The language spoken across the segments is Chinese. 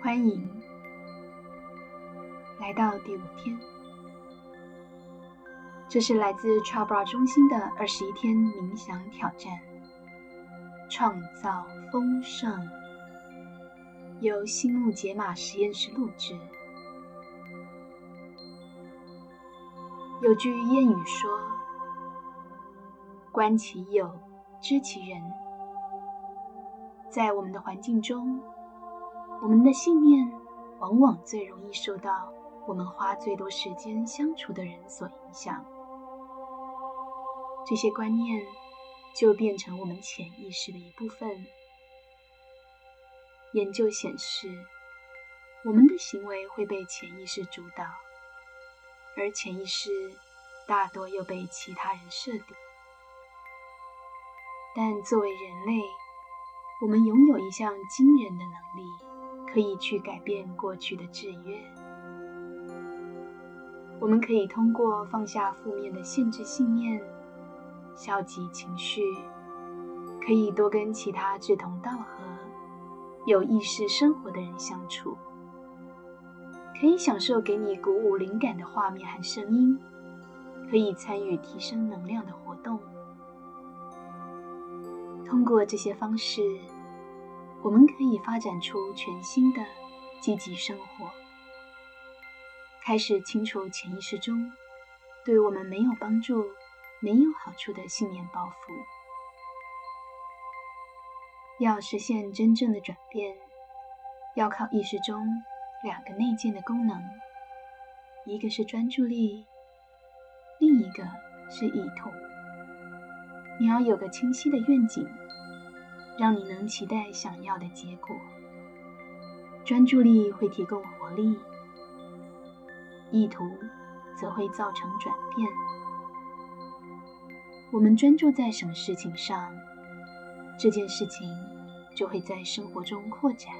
欢迎来到第五天。这是来自 Chabra 中心的二十一天冥想挑战，创造丰盛，由心木解码实验室录制。有句谚语说：“观其友，知其人。”在我们的环境中，我们的信念往往最容易受到我们花最多时间相处的人所影响。这些观念就变成我们潜意识的一部分。研究显示，我们的行为会被潜意识主导，而潜意识大多又被其他人设定。但作为人类，我们拥有一项惊人的能力，可以去改变过去的制约。我们可以通过放下负面的限制信念、消极情绪，可以多跟其他志同道合、有意识生活的人相处，可以享受给你鼓舞灵感的画面和声音，可以参与提升能量的活动。通过这些方式，我们可以发展出全新的积极生活，开始清除潜意识中对我们没有帮助、没有好处的信念包袱。要实现真正的转变，要靠意识中两个内建的功能，一个是专注力，另一个是意图。你要有个清晰的愿景，让你能期待想要的结果。专注力会提供活力，意图则会造成转变。我们专注在什么事情上，这件事情就会在生活中扩展。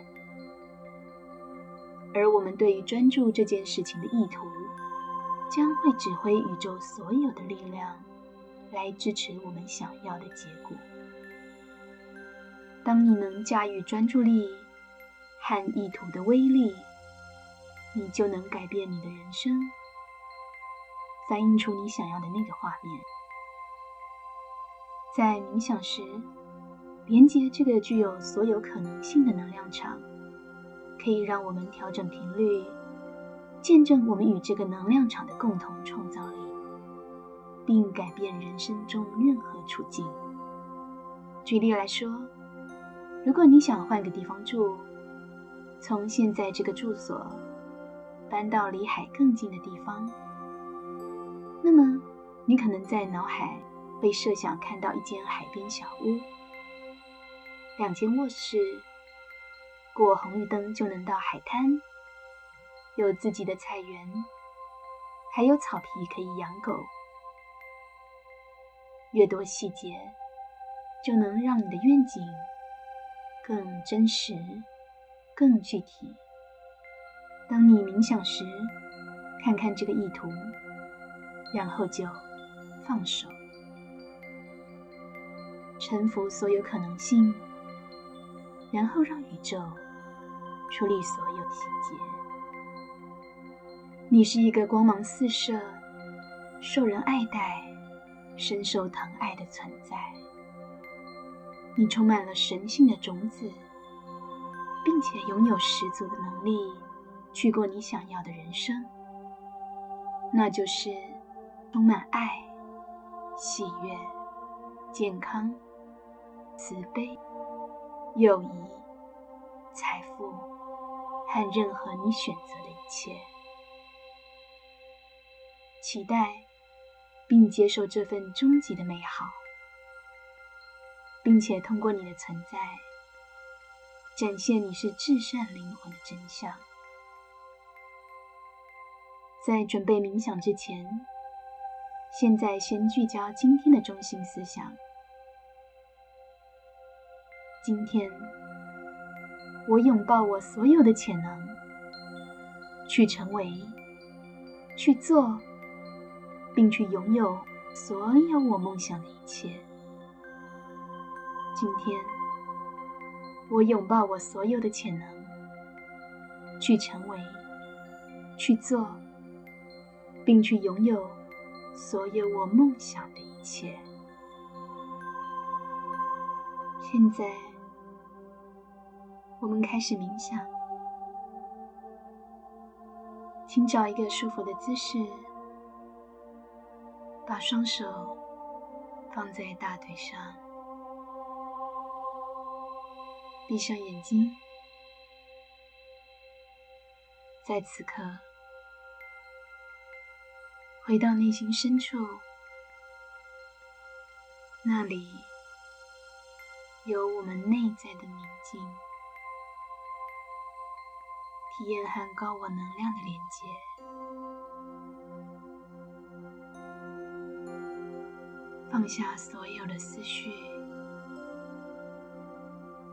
而我们对于专注这件事情的意图，将会指挥宇宙所有的力量。来支持我们想要的结果。当你能驾驭专注力和意图的威力，你就能改变你的人生，反映出你想要的那个画面。在冥想时，连接这个具有所有可能性的能量场，可以让我们调整频率，见证我们与这个能量场的共同创造力。并改变人生中任何处境。举例来说，如果你想换个地方住，从现在这个住所搬到离海更近的地方，那么你可能在脑海会设想看到一间海边小屋、两间卧室，过红绿灯就能到海滩，有自己的菜园，还有草皮可以养狗。越多细节，就能让你的愿景更真实、更具体。当你冥想时，看看这个意图，然后就放手，臣服所有可能性，然后让宇宙处理所有细节。你是一个光芒四射、受人爱戴。深受疼爱的存在，你充满了神性的种子，并且拥有十足的能力去过你想要的人生，那就是充满爱、喜悦、健康、慈悲、友谊、财富和任何你选择的一切，期待。并接受这份终极的美好，并且通过你的存在，展现你是至善灵魂的真相。在准备冥想之前，现在先聚焦今天的中心思想。今天，我拥抱我所有的潜能，去成为，去做。并去拥有所有我梦想的一切。今天，我拥抱我所有的潜能，去成为、去做，并去拥有所有我梦想的一切。现在，我们开始冥想，请找一个舒服的姿势，把双手放在大腿上，闭上眼睛，在此刻回到内心深处，那里。有我们内在的宁静，体验和高我能量的连接，放下所有的思绪，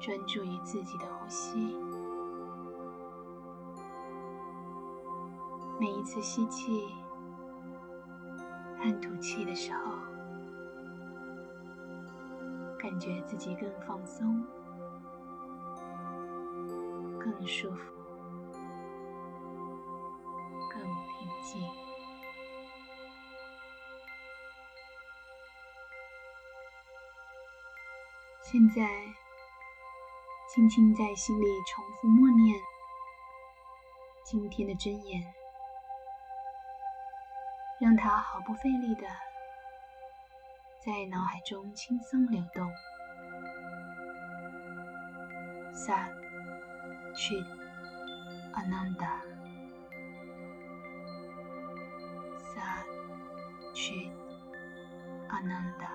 专注于自己的呼吸。每一次吸气和吐气的时候。感觉自己更放松、更舒服、更平静。现在，轻轻在心里重复默念今天的真言，让它毫不费力的。在脑海中轻松流动。Sat Chit Ananda。Sat Chit Ananda。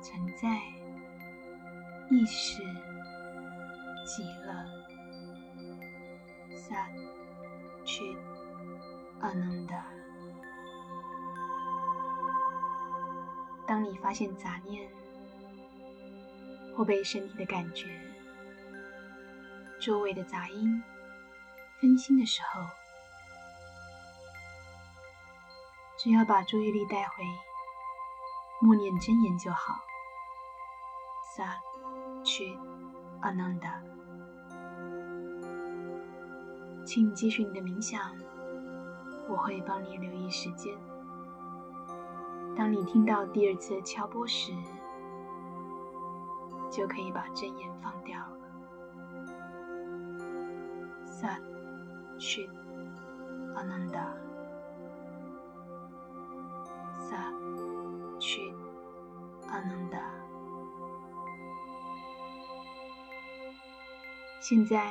存在意识极乐。Sat Chit Ananda。当你发现杂念或被身体的感觉、周围的杂音分心的时候，只要把注意力带回默念真言就好。萨 Chit Ananda，请继续你的冥想，我会帮你留意时间。当你听到第二次敲钵时，就可以把真言放掉了。Sat Chit Ananda。现在，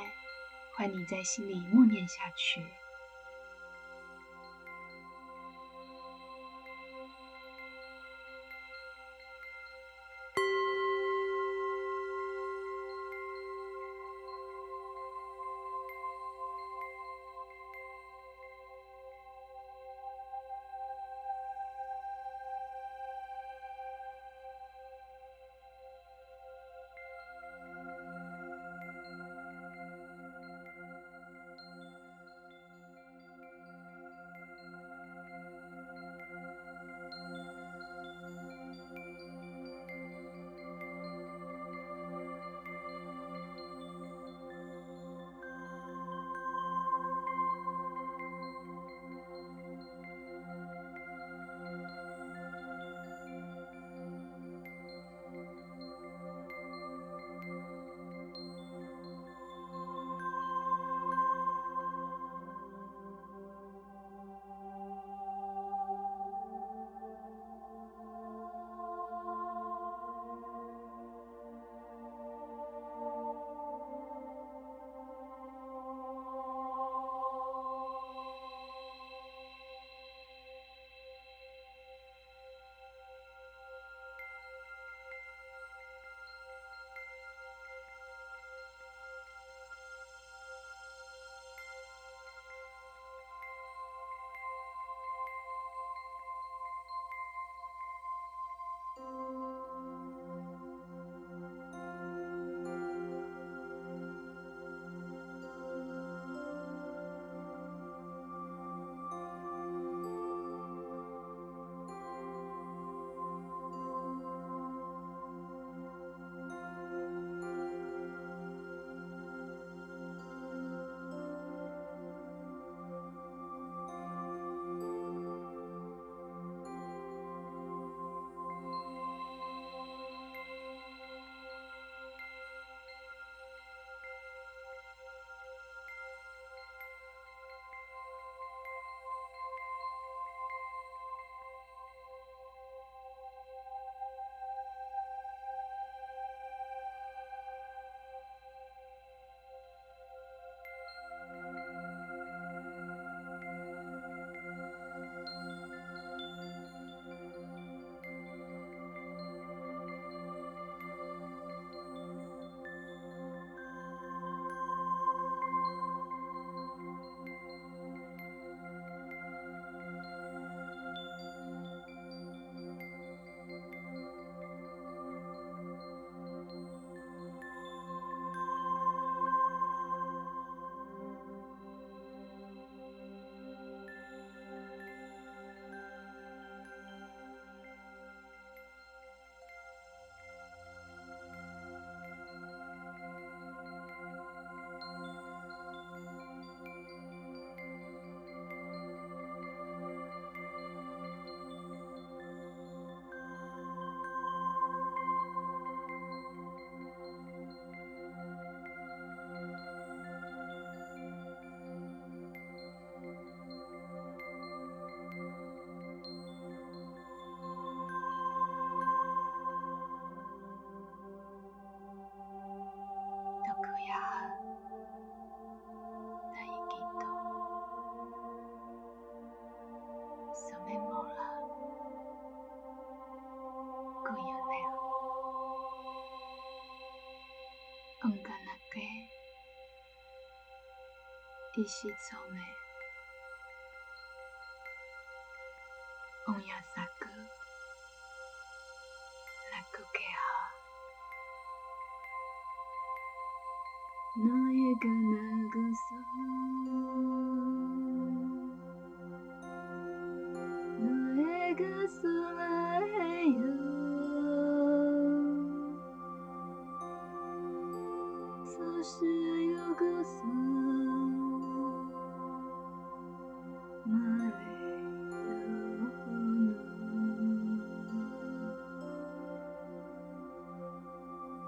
换你在心里默念下去。Música 건강하게 이 시점에 옹야사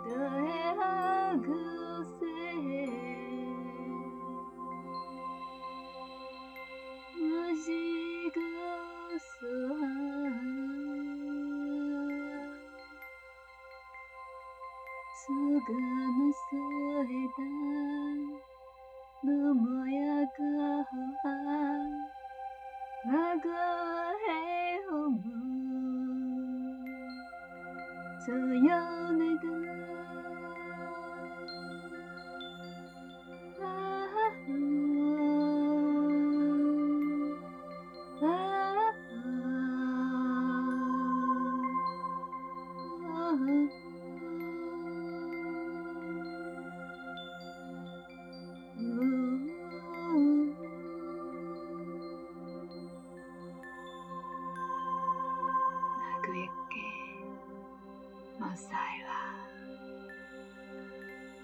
그의 그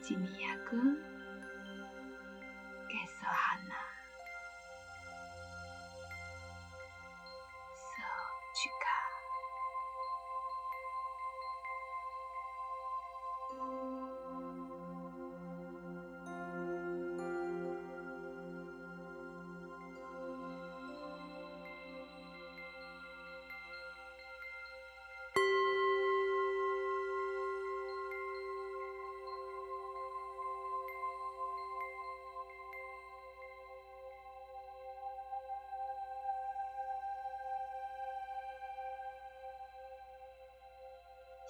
君也哥。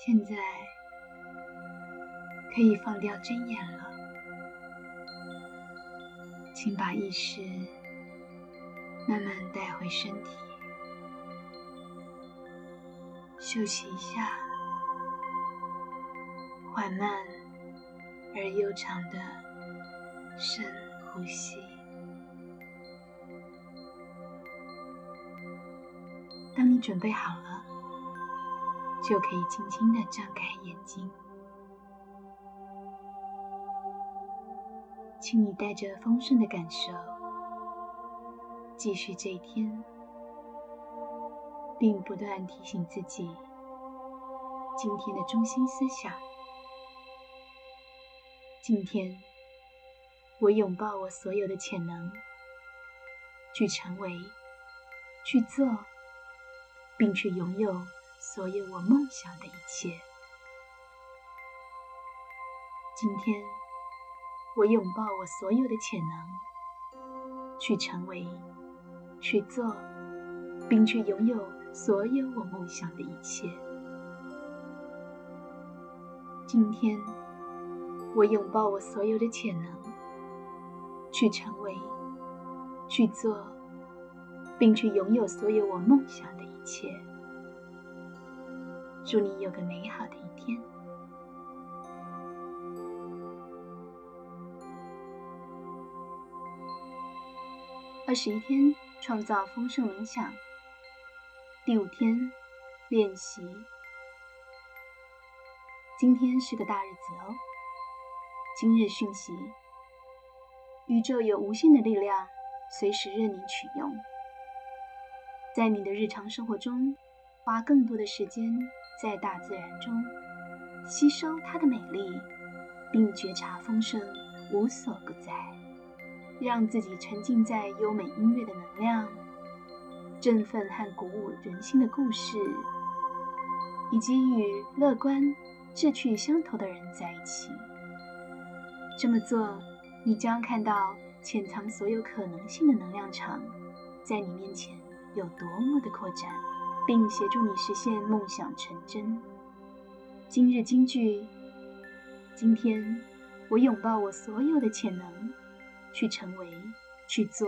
现在可以放掉针眼了，请把意识慢慢带回身体，休息一下，缓慢而悠长的深呼吸。当你准备好了。就可以轻轻的张开眼睛，请你带着丰盛的感受继续这一天，并不断提醒自己今天的中心思想。今天，我拥抱我所有的潜能，去成为、去做，并去拥有。所有我梦想的一切。今天，我拥抱我所有的潜能，去成为、去做，并去拥有所有我梦想的一切。今天，我拥抱我所有的潜能，去成为、去做，并去拥有所有我梦想的一切。祝你有个美好的一天。二十一天创造丰盛冥想，第五天练习。今天是个大日子哦！今日讯息：宇宙有无限的力量，随时任你取用。在你的日常生活中，花更多的时间。在大自然中吸收它的美丽，并觉察丰盛无所不在，让自己沉浸在优美音乐的能量、振奋和鼓舞人心的故事，以及与乐观、志趣相投的人在一起。这么做，你将看到潜藏所有可能性的能量场在你面前有多么的扩展。并协助你实现梦想成真。今日金句：今天我拥抱我所有的潜能，去成为、去做，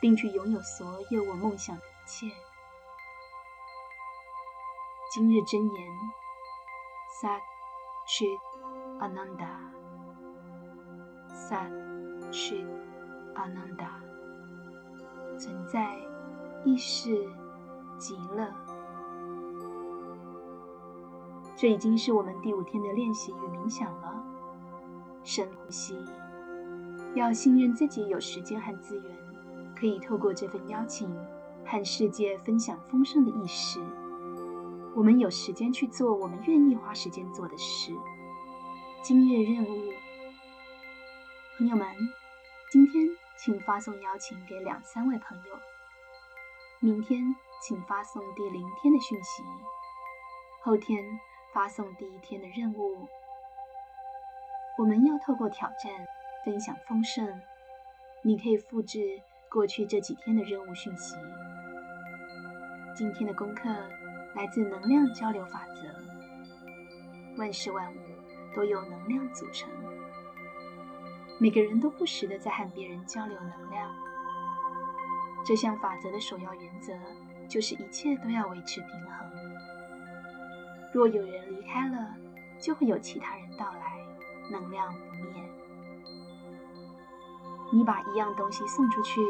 并去拥有所有我梦想的一切。今日真言：Sat Chit Ananda，Sat Chit Ananda，存在意识极乐。这已经是我们第五天的练习与冥想了。深呼吸，要信任自己有时间和资源，可以透过这份邀请和世界分享丰盛的意识。我们有时间去做我们愿意花时间做的事。今日任务，朋友们，今天请发送邀请给两三位朋友。明天请发送第零天的讯息。后天。发送第一天的任务，我们要透过挑战分享丰盛。你可以复制过去这几天的任务讯息。今天的功课来自能量交流法则。万事万物都由能量组成，每个人都不时的在和别人交流能量。这项法则的首要原则就是一切都要维持平衡。若有人离开了，就会有其他人到来，能量不灭。你把一样东西送出去，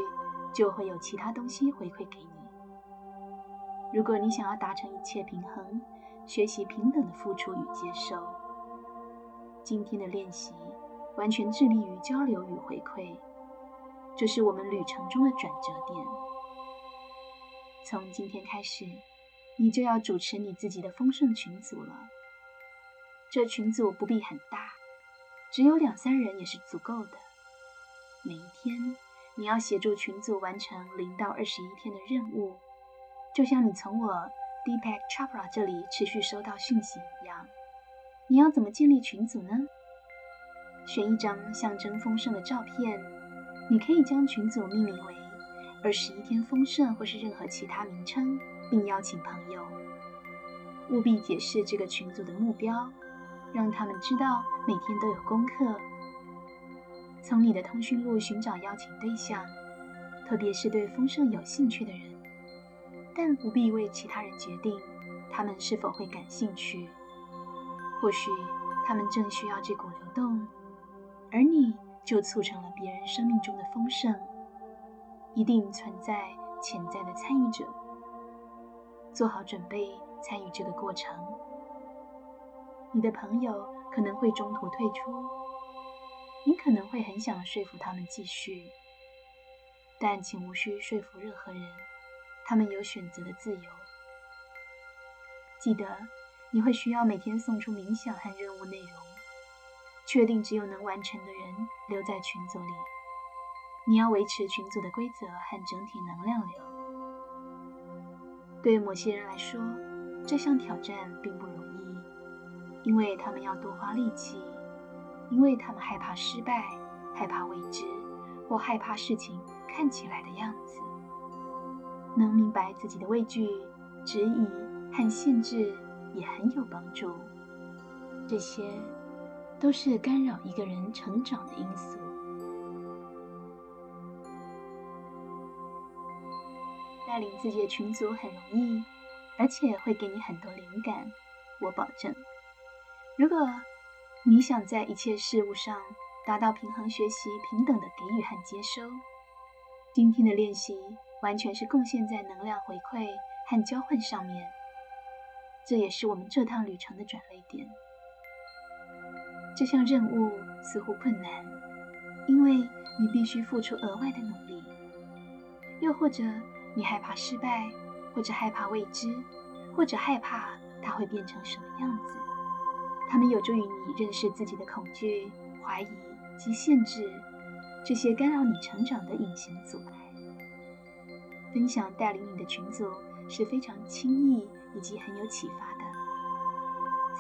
就会有其他东西回馈给你。如果你想要达成一切平衡，学习平等的付出与接受，今天的练习完全致力于交流与回馈，这是我们旅程中的转折点。从今天开始。你就要主持你自己的丰盛群组了。这群组不必很大，只有两三人也是足够的。每一天，你要协助群组完成零到二十一天的任务，就像你从我 Deepak Chopra 这里持续收到讯息一样。你要怎么建立群组呢？选一张象征丰盛的照片，你可以将群组命名为“二十一天丰盛”或是任何其他名称。并邀请朋友，务必解释这个群组的目标，让他们知道每天都有功课。从你的通讯录寻找邀请对象，特别是对丰盛有兴趣的人，但不必为其他人决定他们是否会感兴趣。或许他们正需要这股流动，而你就促成了别人生命中的丰盛。一定存在潜在的参与者。做好准备参与这个过程。你的朋友可能会中途退出，你可能会很想说服他们继续，但请无需说服任何人，他们有选择的自由。记得你会需要每天送出冥想和任务内容，确定只有能完成的人留在群组里。你要维持群组的规则和整体能量流。对某些人来说，这项挑战并不容易，因为他们要多花力气，因为他们害怕失败，害怕未知，或害怕事情看起来的样子。能明白自己的畏惧、质疑和限制也很有帮助。这些都是干扰一个人成长的因素。带领自己的群组很容易，而且会给你很多灵感，我保证。如果你想在一切事物上达到平衡、学习平等的给予和接收，今天的练习完全是贡献在能量回馈和交换上面。这也是我们这趟旅程的转捩点。这项任务似乎困难，因为你必须付出额外的努力，又或者。你害怕失败，或者害怕未知，或者害怕它会变成什么样子？它们有助于你认识自己的恐惧、怀疑及限制，这些干扰你成长的隐形阻碍。分享带领你的群组是非常轻易以及很有启发的。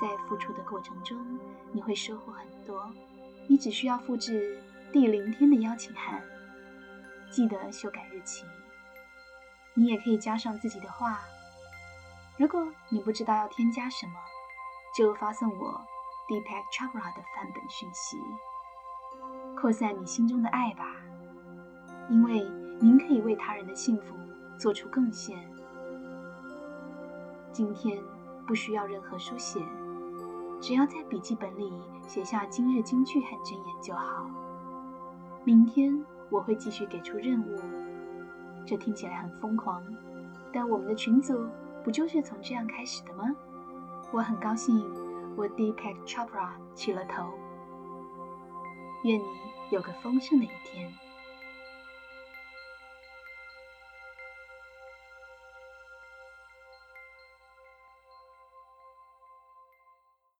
在付出的过程中，你会收获很多。你只需要复制第零天的邀请函，记得修改日期。你也可以加上自己的话。如果你不知道要添加什么，就发送我 Deepak Chopra 的范本讯息，扩散你心中的爱吧，因为您可以为他人的幸福做出贡献。今天不需要任何书写，只要在笔记本里写下今日金句和箴言就好。明天我会继续给出任务。这听起来很疯狂，但我们的群组不就是从这样开始的吗？我很高兴，我 Deepak Chopra 起了头。愿你有个丰盛的一天。